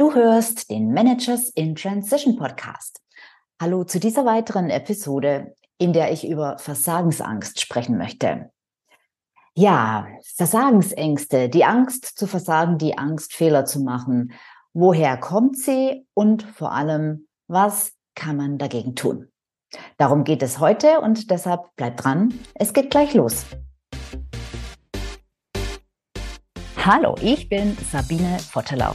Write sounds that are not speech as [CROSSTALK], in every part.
Du hörst den Managers in Transition Podcast. Hallo zu dieser weiteren Episode, in der ich über Versagensangst sprechen möchte. Ja, Versagensängste, die Angst zu versagen, die Angst, Fehler zu machen. Woher kommt sie und vor allem, was kann man dagegen tun? Darum geht es heute und deshalb bleibt dran. Es geht gleich los. Hallo, ich bin Sabine Vottelau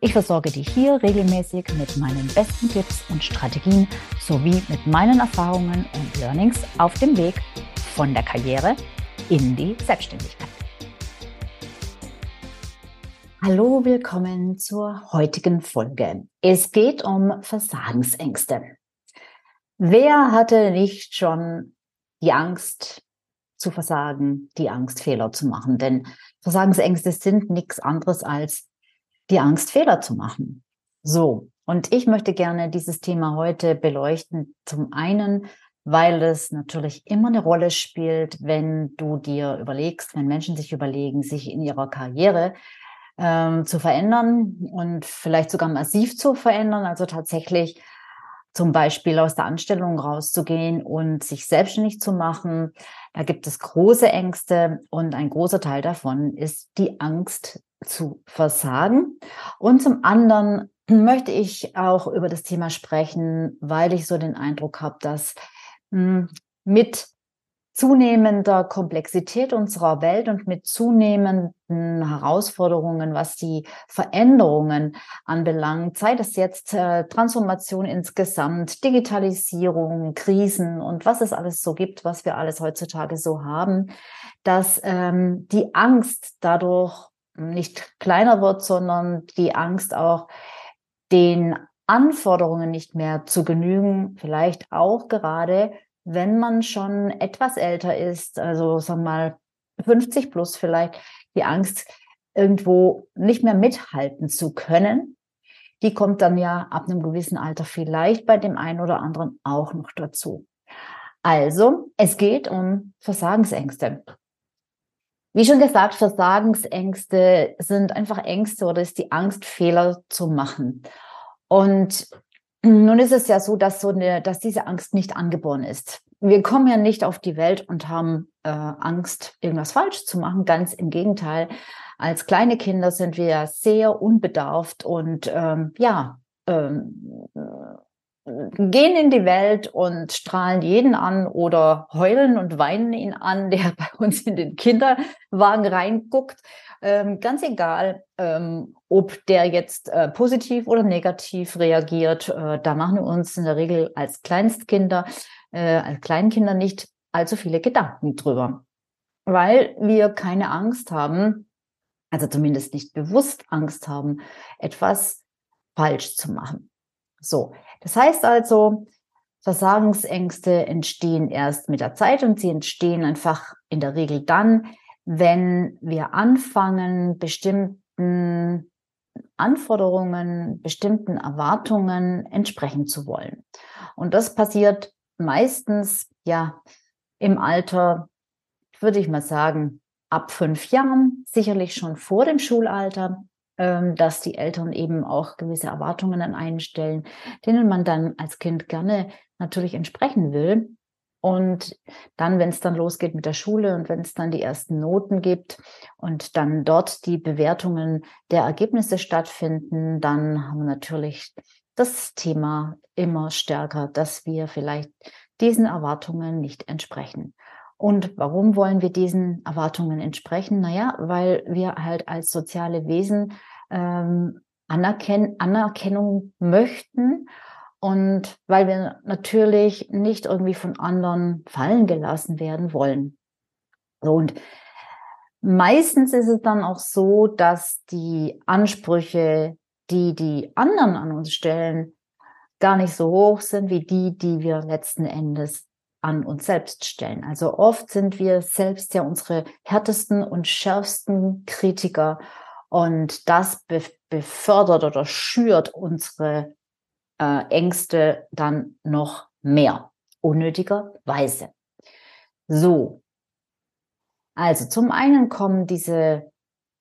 Ich versorge dich hier regelmäßig mit meinen besten Tipps und Strategien sowie mit meinen Erfahrungen und Learnings auf dem Weg von der Karriere in die Selbstständigkeit. Hallo, willkommen zur heutigen Folge. Es geht um Versagensängste. Wer hatte nicht schon die Angst zu versagen, die Angst, Fehler zu machen? Denn Versagensängste sind nichts anderes als die Angst, Fehler zu machen. So, und ich möchte gerne dieses Thema heute beleuchten. Zum einen, weil es natürlich immer eine Rolle spielt, wenn du dir überlegst, wenn Menschen sich überlegen, sich in ihrer Karriere ähm, zu verändern und vielleicht sogar massiv zu verändern, also tatsächlich zum Beispiel aus der Anstellung rauszugehen und sich selbstständig zu machen. Da gibt es große Ängste und ein großer Teil davon ist die Angst zu versagen. Und zum anderen möchte ich auch über das Thema sprechen, weil ich so den Eindruck habe, dass hm, mit zunehmender Komplexität unserer Welt und mit zunehmenden Herausforderungen, was die Veränderungen anbelangt, sei das jetzt äh, Transformation insgesamt, Digitalisierung, Krisen und was es alles so gibt, was wir alles heutzutage so haben, dass ähm, die Angst dadurch nicht kleiner wird, sondern die Angst auch, den Anforderungen nicht mehr zu genügen, vielleicht auch gerade, wenn man schon etwas älter ist, also sagen wir mal 50 plus vielleicht, die Angst, irgendwo nicht mehr mithalten zu können, die kommt dann ja ab einem gewissen Alter vielleicht bei dem einen oder anderen auch noch dazu. Also, es geht um Versagensängste. Wie schon gesagt, Versagensängste sind einfach Ängste oder ist die Angst, Fehler zu machen. Und nun ist es ja so, dass so eine, dass diese Angst nicht angeboren ist. Wir kommen ja nicht auf die Welt und haben äh, Angst, irgendwas falsch zu machen. Ganz im Gegenteil. Als kleine Kinder sind wir sehr unbedarft und ähm, ja, ähm, gehen in die Welt und strahlen jeden an oder heulen und weinen ihn an, [LAUGHS] der bei uns in den Kinderwagen reinguckt. Ähm, ganz egal, ähm, ob der jetzt äh, positiv oder negativ reagiert. Äh, da machen wir uns in der Regel als Kleinstkinder, äh, als Kleinkinder nicht allzu viele Gedanken drüber, weil wir keine Angst haben, also zumindest nicht bewusst Angst haben, etwas falsch zu machen. So, das heißt also, Versagensängste entstehen erst mit der Zeit und sie entstehen einfach in der Regel dann, wenn wir anfangen, bestimmten Anforderungen, bestimmten Erwartungen entsprechen zu wollen. Und das passiert meistens ja im Alter, würde ich mal sagen, ab fünf Jahren, sicherlich schon vor dem Schulalter, dass die Eltern eben auch gewisse Erwartungen an einen stellen, denen man dann als Kind gerne natürlich entsprechen will. Und dann, wenn es dann losgeht mit der Schule und wenn es dann die ersten Noten gibt und dann dort die Bewertungen der Ergebnisse stattfinden, dann haben wir natürlich das Thema immer stärker, dass wir vielleicht diesen Erwartungen nicht entsprechen. Und warum wollen wir diesen Erwartungen entsprechen? Naja, weil wir halt als soziale Wesen ähm, Anerken Anerkennung möchten und weil wir natürlich nicht irgendwie von anderen fallen gelassen werden wollen. So, und meistens ist es dann auch so, dass die Ansprüche die die anderen an uns stellen, gar nicht so hoch sind wie die, die wir letzten Endes an uns selbst stellen. Also oft sind wir selbst ja unsere härtesten und schärfsten Kritiker und das be befördert oder schürt unsere äh, Ängste dann noch mehr, unnötigerweise. So. Also zum einen kommen diese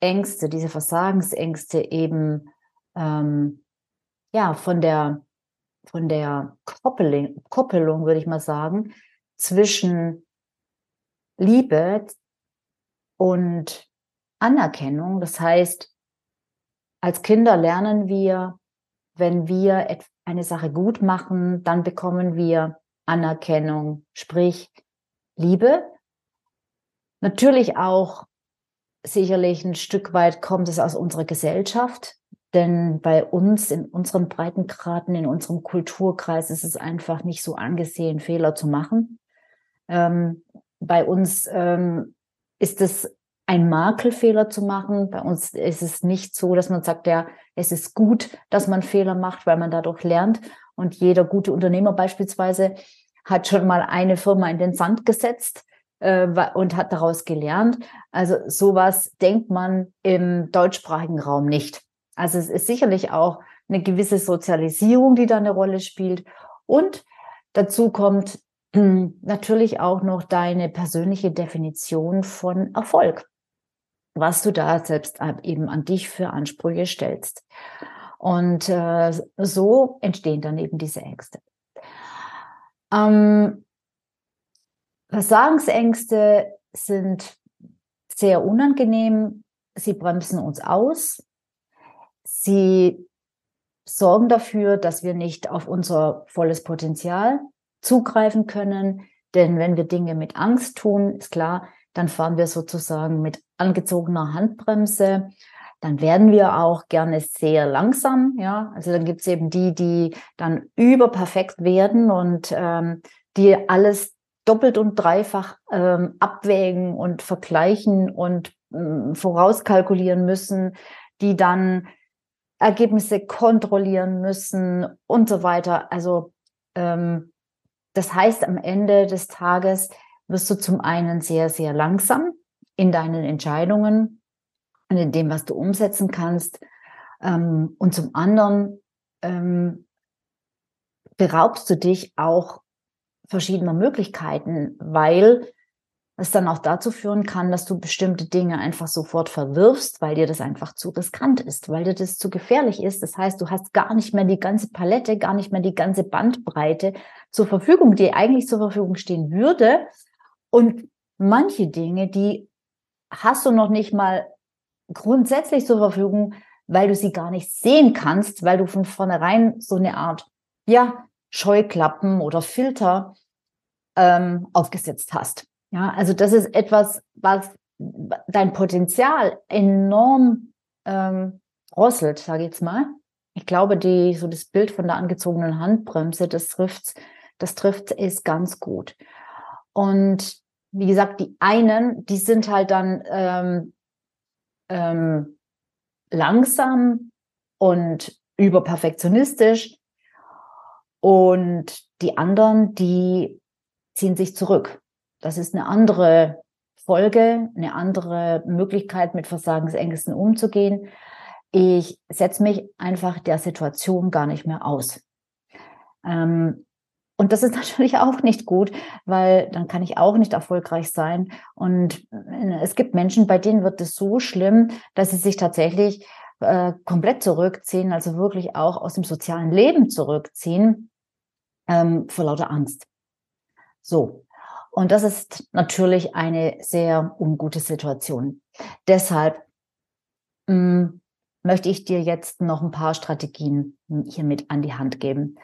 Ängste, diese Versagensängste eben ähm, ja von der von der Koppeling, Koppelung, würde ich mal sagen, zwischen Liebe und Anerkennung. Das heißt, als Kinder lernen wir, wenn wir eine Sache gut machen, dann bekommen wir Anerkennung, sprich Liebe. Natürlich auch sicherlich ein Stück weit kommt es aus unserer Gesellschaft, denn bei uns, in unseren Breitengraden, in unserem Kulturkreis ist es einfach nicht so angesehen, Fehler zu machen. Ähm, bei uns ähm, ist es ein Makel, Fehler zu machen. Bei uns ist es nicht so, dass man sagt, ja, es ist gut, dass man Fehler macht, weil man dadurch lernt. Und jeder gute Unternehmer beispielsweise hat schon mal eine Firma in den Sand gesetzt äh, und hat daraus gelernt. Also sowas denkt man im deutschsprachigen Raum nicht. Also es ist sicherlich auch eine gewisse Sozialisierung, die da eine Rolle spielt. Und dazu kommt natürlich auch noch deine persönliche Definition von Erfolg was du da selbst eben an dich für Ansprüche stellst. Und äh, so entstehen dann eben diese Ängste. Ähm, Versagensängste sind sehr unangenehm. Sie bremsen uns aus. Sie sorgen dafür, dass wir nicht auf unser volles Potenzial zugreifen können. Denn wenn wir Dinge mit Angst tun, ist klar, dann fahren wir sozusagen mit angezogener Handbremse. Dann werden wir auch gerne sehr langsam, ja. Also dann gibt es eben die, die dann überperfekt werden und ähm, die alles doppelt und dreifach ähm, abwägen und vergleichen und ähm, vorauskalkulieren müssen, die dann Ergebnisse kontrollieren müssen und so weiter. Also ähm, das heißt am Ende des Tages, wirst du zum einen sehr, sehr langsam in deinen Entscheidungen und in dem, was du umsetzen kannst. Ähm, und zum anderen ähm, beraubst du dich auch verschiedener Möglichkeiten, weil es dann auch dazu führen kann, dass du bestimmte Dinge einfach sofort verwirfst, weil dir das einfach zu riskant ist, weil dir das zu gefährlich ist. Das heißt, du hast gar nicht mehr die ganze Palette, gar nicht mehr die ganze Bandbreite zur Verfügung, die eigentlich zur Verfügung stehen würde, und manche Dinge, die hast du noch nicht mal grundsätzlich zur Verfügung, weil du sie gar nicht sehen kannst, weil du von vornherein so eine Art, ja, Scheuklappen oder Filter ähm, aufgesetzt hast. Ja, also das ist etwas, was dein Potenzial enorm ähm, drosselt, sage ich jetzt mal. Ich glaube, die, so das Bild von der angezogenen Handbremse, das trifft, das trifft es ganz gut. Und wie gesagt, die einen, die sind halt dann ähm, ähm, langsam und überperfektionistisch. Und die anderen, die ziehen sich zurück. Das ist eine andere Folge, eine andere Möglichkeit, mit Versagensängsten umzugehen. Ich setze mich einfach der Situation gar nicht mehr aus. Ähm, und das ist [LAUGHS] natürlich auch nicht gut, weil dann kann ich auch nicht erfolgreich sein. Und äh, es gibt Menschen, bei denen wird es so schlimm, dass sie sich tatsächlich äh, komplett zurückziehen, also wirklich auch aus dem sozialen Leben zurückziehen, ähm, vor lauter Angst. So. Und das ist natürlich eine sehr ungute Situation. Deshalb mh, mm, möchte ich dir jetzt noch ein paar Strategien hier mit an die Hand geben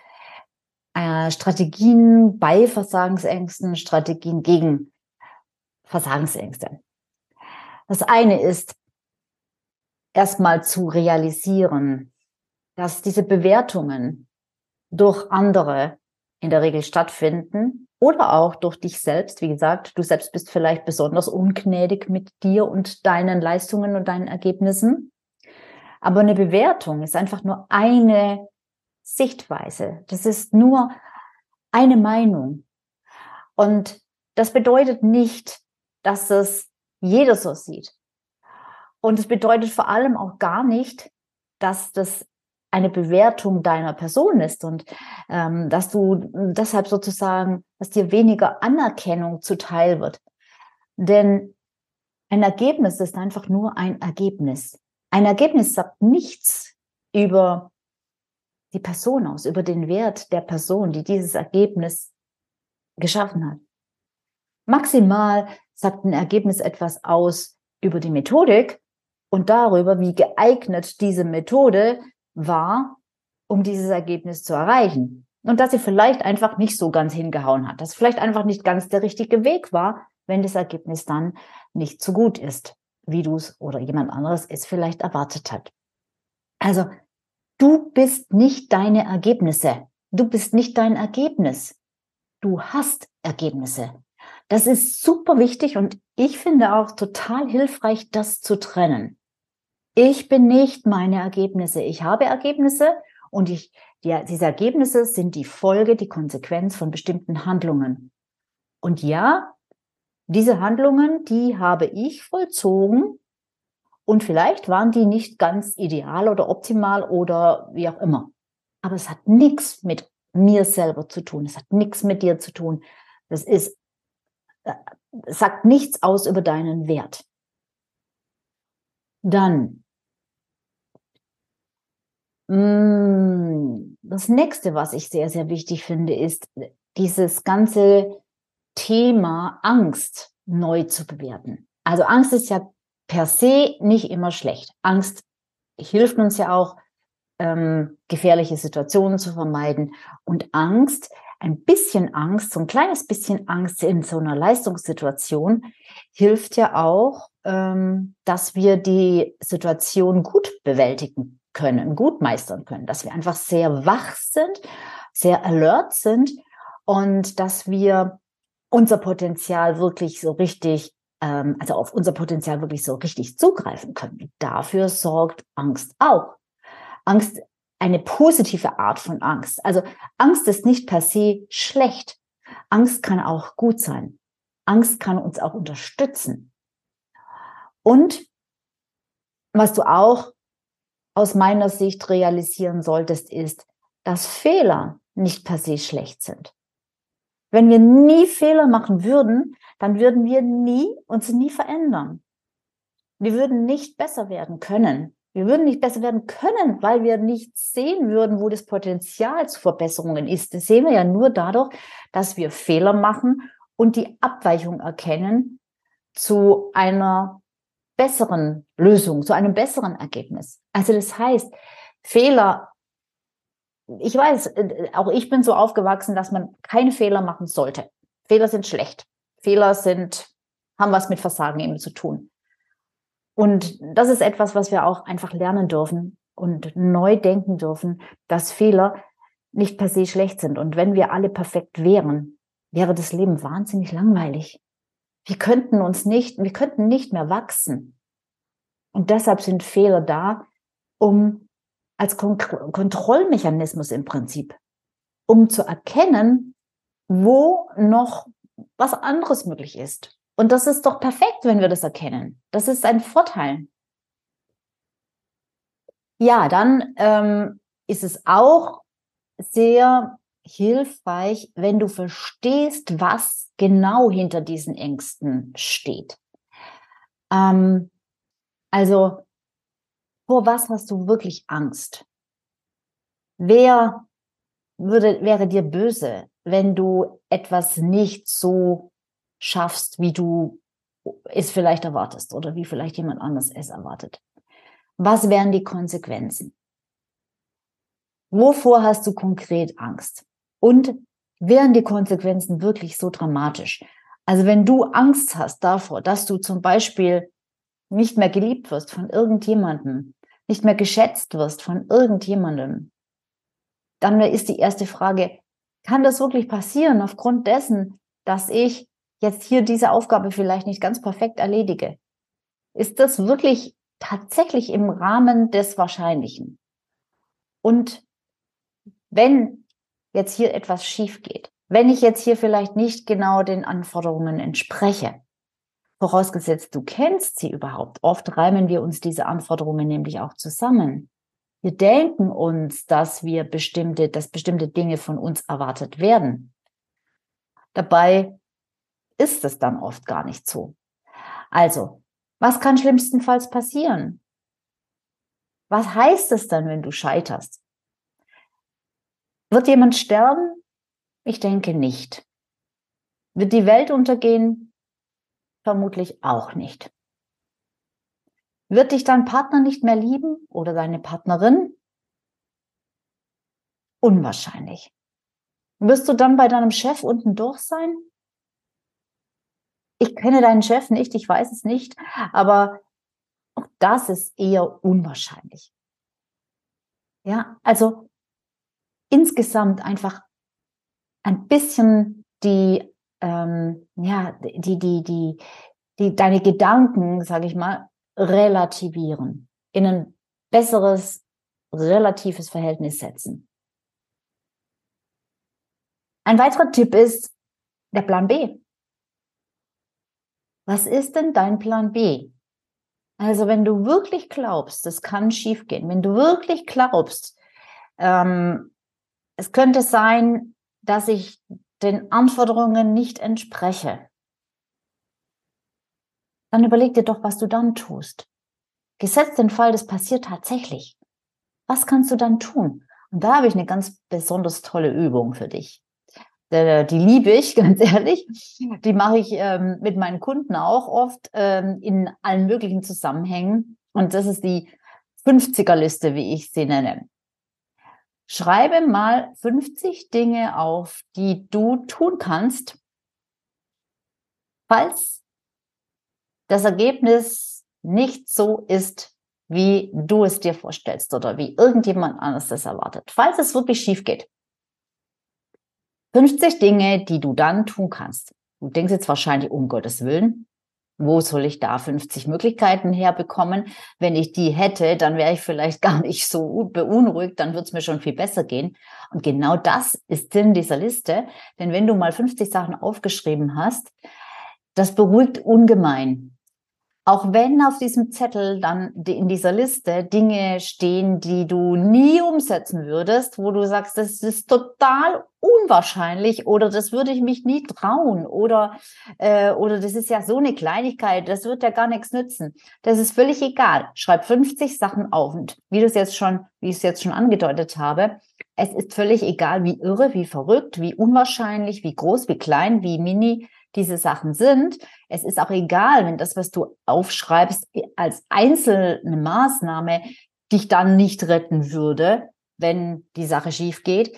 äh, Strategien bei Versagensängsten, Strategien gegen Versagensängste. Das eine ist, erstmal zu realisieren, dass diese Bewertungen durch andere in der Regel stattfinden oder auch durch dich selbst. Wie gesagt, du selbst bist vielleicht besonders ungnädig mit dir und deinen Leistungen und deinen Ergebnissen. Aber eine Bewertung ist einfach nur eine Sichtweise. Das ist nur eine Meinung. Und das bedeutet nicht, dass es jeder so sieht. Und es bedeutet vor allem auch gar nicht, dass das eine Bewertung deiner Person ist und ähm, dass du deshalb sozusagen, dass dir weniger Anerkennung zuteil wird. Denn ein Ergebnis ist einfach nur ein Ergebnis. Ein Ergebnis sagt nichts über die Person aus, über den Wert der Person, die dieses Ergebnis geschaffen hat. Maximal sagt ein Ergebnis etwas aus über die Methodik und darüber, wie geeignet diese Methode war, um dieses Ergebnis zu erreichen. Und dass sie vielleicht einfach nicht so ganz hingehauen hat, dass vielleicht einfach nicht ganz der richtige Weg war, wenn das Ergebnis dann nicht so gut ist, wie du es oder jemand anderes es vielleicht erwartet hat. Also, du bist nicht deine Ergebnisse. Du bist nicht dein Ergebnis. Du hast Ergebnisse. Das ist super wichtig und ich finde auch total hilfreich, das zu trennen. Ich bin nicht meine Ergebnisse. Ich habe Ergebnisse und ich, die, diese Ergebnisse sind die Folge, die Konsequenz von bestimmten Handlungen. Und ja, diese Handlungen, die habe ich vollzogen und vielleicht waren die nicht ganz ideal oder optimal oder wie auch immer. Aber es hat nichts mit mir selber zu tun. Es hat nichts mit dir zu tun. Das ist, äh, sagt nichts aus über deinen Wert. Dann, mm, das nächste, was ich sehr, sehr wichtig finde, ist dieses ganze Thema Angst neu zu bewerten. Also Angst ist ja per se nicht immer schlecht. Angst hilft uns ja auch, ähm, gefährliche Situationen zu vermeiden. Und Angst, ein bisschen Angst, so ein kleines bisschen Angst in so einer Leistungssituation hilft ja auch, ähm, dass wir die Situation gut bewältigen können, gut meistern können, dass wir einfach sehr wach sind, sehr alert sind und dass wir unser Potenzial wirklich so richtig, ähm, also auf unser Potenzial wirklich so richtig zugreifen können. Dafür sorgt Angst auch. Angst, eine positive Art von Angst. Also Angst ist nicht per se schlecht. Angst kann auch gut sein. Angst kann uns auch unterstützen. Und was du auch aus meiner Sicht realisieren solltest, ist, dass Fehler nicht per se schlecht sind. Wenn wir nie Fehler machen würden, dann würden wir nie uns nie verändern. Wir würden nicht besser werden können. Wir würden nicht besser werden können, weil wir nicht sehen würden, wo das Potenzial zu Verbesserungen ist. Das sehen wir ja nur dadurch, dass wir Fehler machen und die Abweichung erkennen zu einer besseren Lösung, zu einem besseren Ergebnis. Also das heißt, Fehler ich weiß, äh, auch ich bin so aufgewachsen, dass man keine Fehler machen sollte. Fehler sind schlecht. Fehler sind, haben was mit Versagen eben zu tun. Und das ist etwas, was wir auch einfach lernen dürfen und neu denken dürfen, dass Fehler nicht per se schlecht sind. Und wenn wir alle perfekt wären, wäre das Leben wahnsinnig langweilig. Wir könnten uns nicht, wir könnten nicht mehr wachsen. Und deshalb sind Fehler da, um als Kon Kontrollmechanismus im Prinzip, um zu erkennen, wo noch was anderes möglich ist. Und das ist doch perfekt, wenn wir das erkennen. Das ist ein Vorteil. Ja, dann ähm, ist es auch sehr hilfreich, wenn du verstehst, was genau hinter diesen Ängsten steht. Ähm, also vor was hast du wirklich Angst? Wer würde, wäre dir böse, wenn du etwas nicht so schaffst, wie du es vielleicht erwartest oder wie vielleicht jemand anders es erwartet? Was wären die Konsequenzen? Wovor hast du konkret Angst? Und wären die Konsequenzen wirklich so dramatisch? Also wenn du Angst hast davor, dass du zum Beispiel nicht mehr geliebt wirst von irgendjemandem, nicht mehr geschätzt wirst von irgendjemandem, dann ist die erste Frage, kann das wirklich passieren aufgrund dessen, dass ich jetzt hier diese Aufgabe vielleicht nicht ganz perfekt erledige? Ist das wirklich tatsächlich im Rahmen des Wahrscheinlichen. Und wenn jetzt hier etwas schief geht, wenn ich jetzt hier vielleicht nicht genau den Anforderungen entspreche, vorausgesetzt du kennst sie überhaupt, oft reimen wir uns diese Anforderungen nämlich auch zusammen. Wir denken uns, dass wir bestimmte, dass bestimmte Dinge von uns erwartet werden. Dabei ist es dann oft gar nicht so. Also, was kann schlimmstenfalls passieren? Was heißt es dann, wenn du scheiterst? Wird jemand sterben? Ich denke nicht. Wird die Welt untergehen? Vermutlich auch nicht. Wird dich dein Partner nicht mehr lieben oder deine Partnerin? Unwahrscheinlich. Wirst du dann bei deinem Chef unten durch sein? Ich kenne deinen Chef nicht, ich weiß es nicht, aber auch das ist eher unwahrscheinlich. Ja, also insgesamt einfach ein bisschen die, ähm, ja, die, die, die, die, deine Gedanken, sage ich mal, relativieren, in ein besseres, relatives Verhältnis setzen. Ein weiterer Tipp ist der Plan B. Was ist denn dein Plan B? Also wenn du wirklich glaubst, es kann schiefgehen, wenn du wirklich glaubst, ähm, es könnte sein, dass ich den Anforderungen nicht entspreche, dann überleg dir doch, was du dann tust. Gesetzt den Fall, das passiert tatsächlich. Was kannst du dann tun? Und da habe ich eine ganz besonders tolle Übung für dich. Die liebe ich, [LAUGHS] ganz ehrlich. Die mache ich ähm, mit meinen Kunden auch oft ähm, in allen möglichen Zusammenhängen. Und das ist die 50er-Liste, wie ich sie nenne. Schreibe mal 50 Dinge auf, die du tun kannst, falls das Ergebnis nicht so ist, wie du es dir vorstellst oder wie irgendjemand anderes das erwartet. Falls es wirklich schief geht. 50 Dinge, die du dann tun kannst. Du denkst jetzt wahrscheinlich, um Gottes Willen, wo soll ich da 50 Möglichkeiten herbekommen? Wenn ich die hätte, dann wäre ich vielleicht [LAUGHS] gar nicht so beunruhigt, dann würde es mir schon viel besser gehen. Und genau das ist in dieser Liste. Denn wenn du mal 50 Sachen aufgeschrieben hast, das beruhigt ungemein. Auch wenn auf diesem Zettel dann in dieser Liste Dinge stehen, die du nie umsetzen würdest, wo du sagst, das ist total unwahrscheinlich oder das würde ich mich nie trauen oder, äh, oder das ist ja so eine Kleinigkeit, das wird ja gar nichts nützen. Das ist völlig egal. Schreib 50 Sachen auf und wie du es jetzt schon, wie ich es jetzt schon angedeutet habe, es ist völlig egal, wie irre, wie verrückt, wie unwahrscheinlich, wie groß, wie klein, wie mini diese Sachen sind. Es ist auch egal, wenn das, was du aufschreibst, als einzelne Maßnahme dich dann nicht retten würde, wenn die Sache schief geht.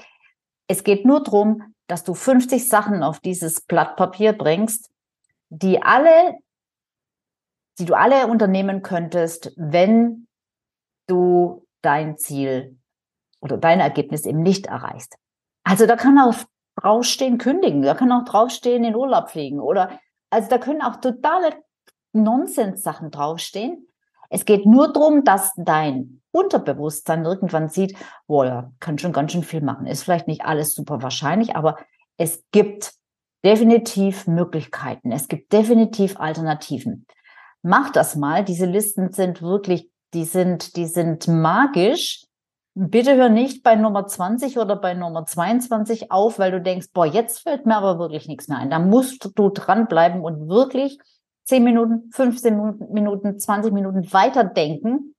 Es geht nur darum, dass du 50 Sachen auf dieses Blatt Papier bringst, die alle, die du alle unternehmen könntest, wenn du dein Ziel oder dein Ergebnis eben nicht erreichst. Also da kann auch draufstehen, kündigen. Da kann auch draufstehen, in Urlaub fliegen. Oder, also da können auch totale Nonsens-Sachen draufstehen. Es geht nur darum, dass dein Unterbewusstsein irgendwann sieht, boah, ja, kann schon ganz schön viel machen. Ist vielleicht nicht alles super wahrscheinlich, aber es gibt definitiv Möglichkeiten. Es gibt definitiv Alternativen. Mach das mal. Diese Listen sind wirklich, die sind, die sind magisch. Bitte hör nicht bei Nummer 20 oder bei Nummer 22 auf, weil du denkst, boah, jetzt fällt mir aber wirklich nichts mehr ein. Da musst du dranbleiben und wirklich 10 Minuten, 15 Minuten, 20 Minuten weiterdenken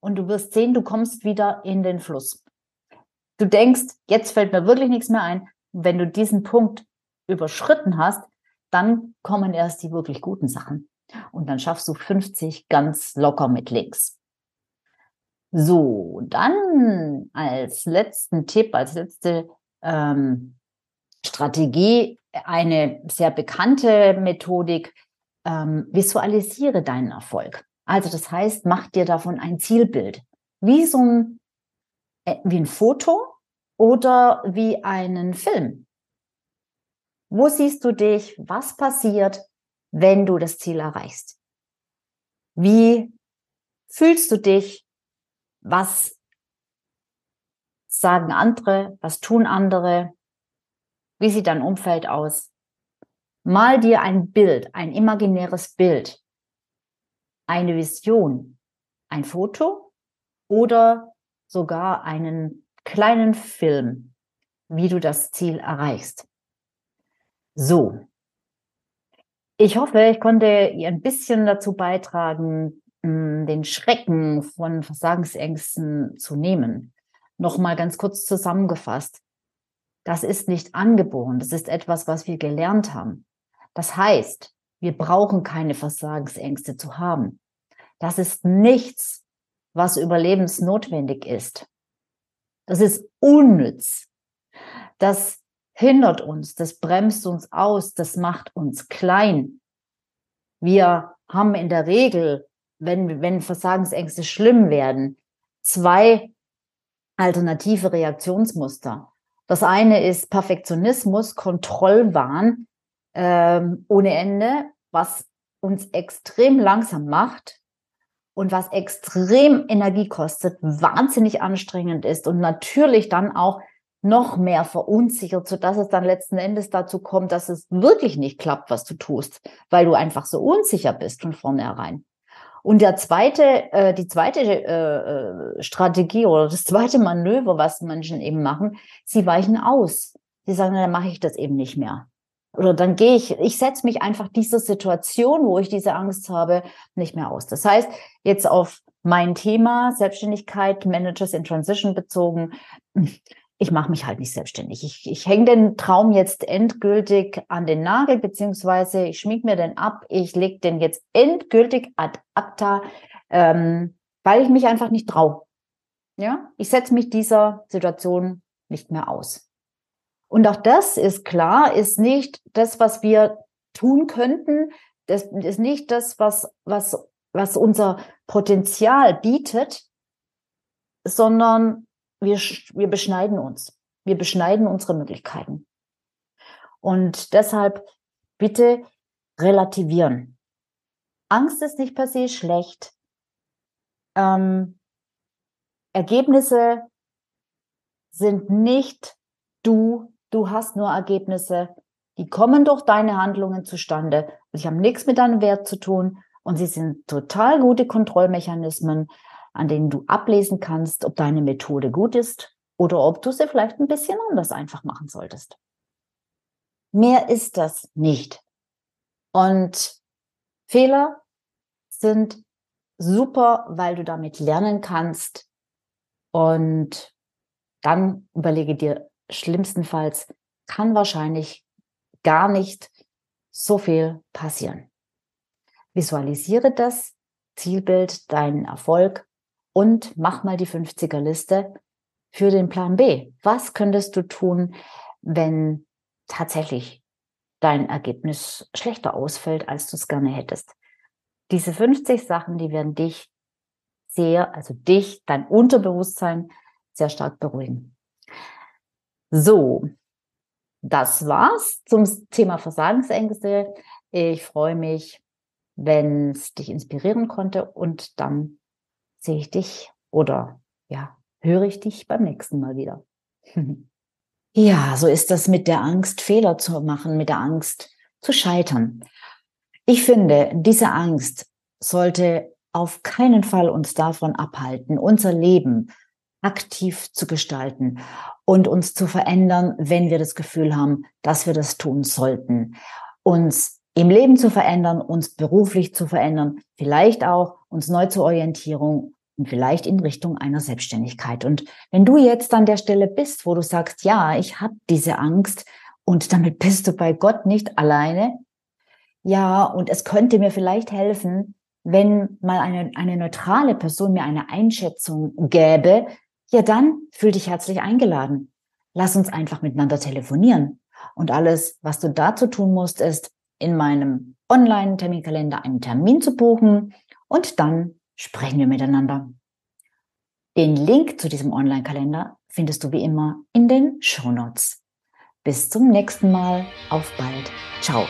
und du wirst sehen, du kommst wieder in den Fluss. Du denkst, jetzt fällt mir wirklich nichts mehr ein. wenn du diesen Punkt überschritten hast, dann kommen erst die wirklich guten Sachen. Und dann schaffst du 50 ganz locker mit links. So, dann als letzten Tipp, als letzte ähm, Strategie, eine sehr bekannte Methodik, ähm, visualisiere deinen Erfolg. Also das heißt, mach dir davon ein Zielbild, wie so ein, äh, wie ein Foto oder wie einen Film. Wo siehst du dich? Was passiert, wenn du das Ziel erreichst? Wie fühlst du dich? Was sagen andere? Was tun andere? Wie sieht dein Umfeld aus? Mal dir ein Bild, ein imaginäres Bild, eine Vision, ein Foto oder sogar einen kleinen Film, wie du das Ziel erreichst. So. Ich hoffe, ich konnte ihr ein bisschen dazu beitragen, den Schrecken von Versagensängsten zu nehmen. Nochmal ganz kurz zusammengefasst. Das ist nicht angeboren. Das ist etwas, was wir gelernt haben. Das heißt, wir brauchen keine Versagensängste zu haben. Das ist nichts, was überlebensnotwendig ist. Das ist unnütz. Das hindert uns, das bremst uns aus, das macht uns klein. Wir haben in der Regel, wenn, wenn Versagensängste schlimm werden, zwei alternative Reaktionsmuster. Das eine ist Perfektionismus, Kontrollwahn ähm, ohne Ende, was uns extrem langsam macht und was extrem Energie kostet, wahnsinnig anstrengend ist und natürlich dann auch noch mehr verunsichert, sodass es dann letzten Endes dazu kommt, dass es wirklich nicht klappt, was du tust, weil du einfach so unsicher bist von vornherein. Und der zweite, äh, die zweite äh, äh, Strategie oder das zweite Manöver, was Menschen eben machen, sie weichen aus. Sie sagen, dann mache ich das eben nicht mehr. Oder dann gehe ich, ich setze mich einfach dieser Situation, wo ich diese Angst habe, nicht mehr aus. Das heißt, jetzt auf mein Thema Selbstständigkeit, Managers in Transition bezogen, ich mache mich halt nicht selbstständig. Ich, ich hänge den Traum jetzt endgültig an den Nagel, beziehungsweise ich schmieg mir den ab, ich leg den jetzt endgültig ad acta, ähm, weil ich mich einfach nicht traue. Ja, ich setze mich dieser Situation nicht mehr aus. Und auch das ist klar, ist nicht das, was wir tun könnten. Das ist nicht das, was, was, was unser Potenzial bietet, sondern wir, wir beschneiden uns. Wir beschneiden unsere Möglichkeiten. Und deshalb bitte relativieren. Angst ist nicht per se schlecht. Ähm, Ergebnisse sind nicht du, du hast nur Ergebnisse, die kommen durch deine Handlungen zustande. Sie haben nichts mit deinem Wert zu tun und sie sind total gute Kontrollmechanismen, an denen du ablesen kannst, ob deine Methode gut ist oder ob du sie vielleicht ein bisschen anders einfach machen solltest. Mehr ist das nicht. Und Fehler sind super, weil du damit lernen kannst. Und dann überlege dir, schlimmstenfalls kann wahrscheinlich gar nicht so viel passieren. Visualisiere das Zielbild, deinen Erfolg und mach mal die 50er Liste für den Plan B. Was könntest du tun, wenn tatsächlich dein Ergebnis schlechter ausfällt, als du es gerne hättest? Diese 50 Sachen, die werden dich sehr, also dich, dein Unterbewusstsein sehr stark beruhigen. So, das war's zum Thema Versagensängste. Ich freue mich, wenn es dich inspirieren konnte und dann sehe ich dich oder ja, höre ich dich beim nächsten Mal wieder. [LAUGHS] ja, so ist das mit der Angst, Fehler zu machen, mit der Angst zu scheitern. Ich finde, diese Angst sollte auf keinen Fall uns davon abhalten, unser Leben aktiv zu gestalten und uns zu verändern, wenn wir das Gefühl haben, dass wir das tun sollten. Uns im Leben zu verändern, uns beruflich zu verändern, vielleicht auch uns neu zur Orientierung und vielleicht in Richtung einer Selbstständigkeit. Und wenn du jetzt an der Stelle bist, wo du sagst, ja, ich habe diese Angst und damit bist du bei Gott nicht alleine, ja, und es könnte mir vielleicht helfen, wenn mal eine, eine neutrale Person mir eine Einschätzung gäbe, ja, dann fühl dich herzlich eingeladen. Lass uns einfach miteinander telefonieren. Und alles, was du dazu tun musst, ist, in meinem Online-Terminkalender einen Termin zu buchen und dann sprechen wir miteinander. Den Link zu diesem Online-Kalender findest du wie immer in den Show Notes. Bis zum nächsten Mal. Auf bald. Ciao.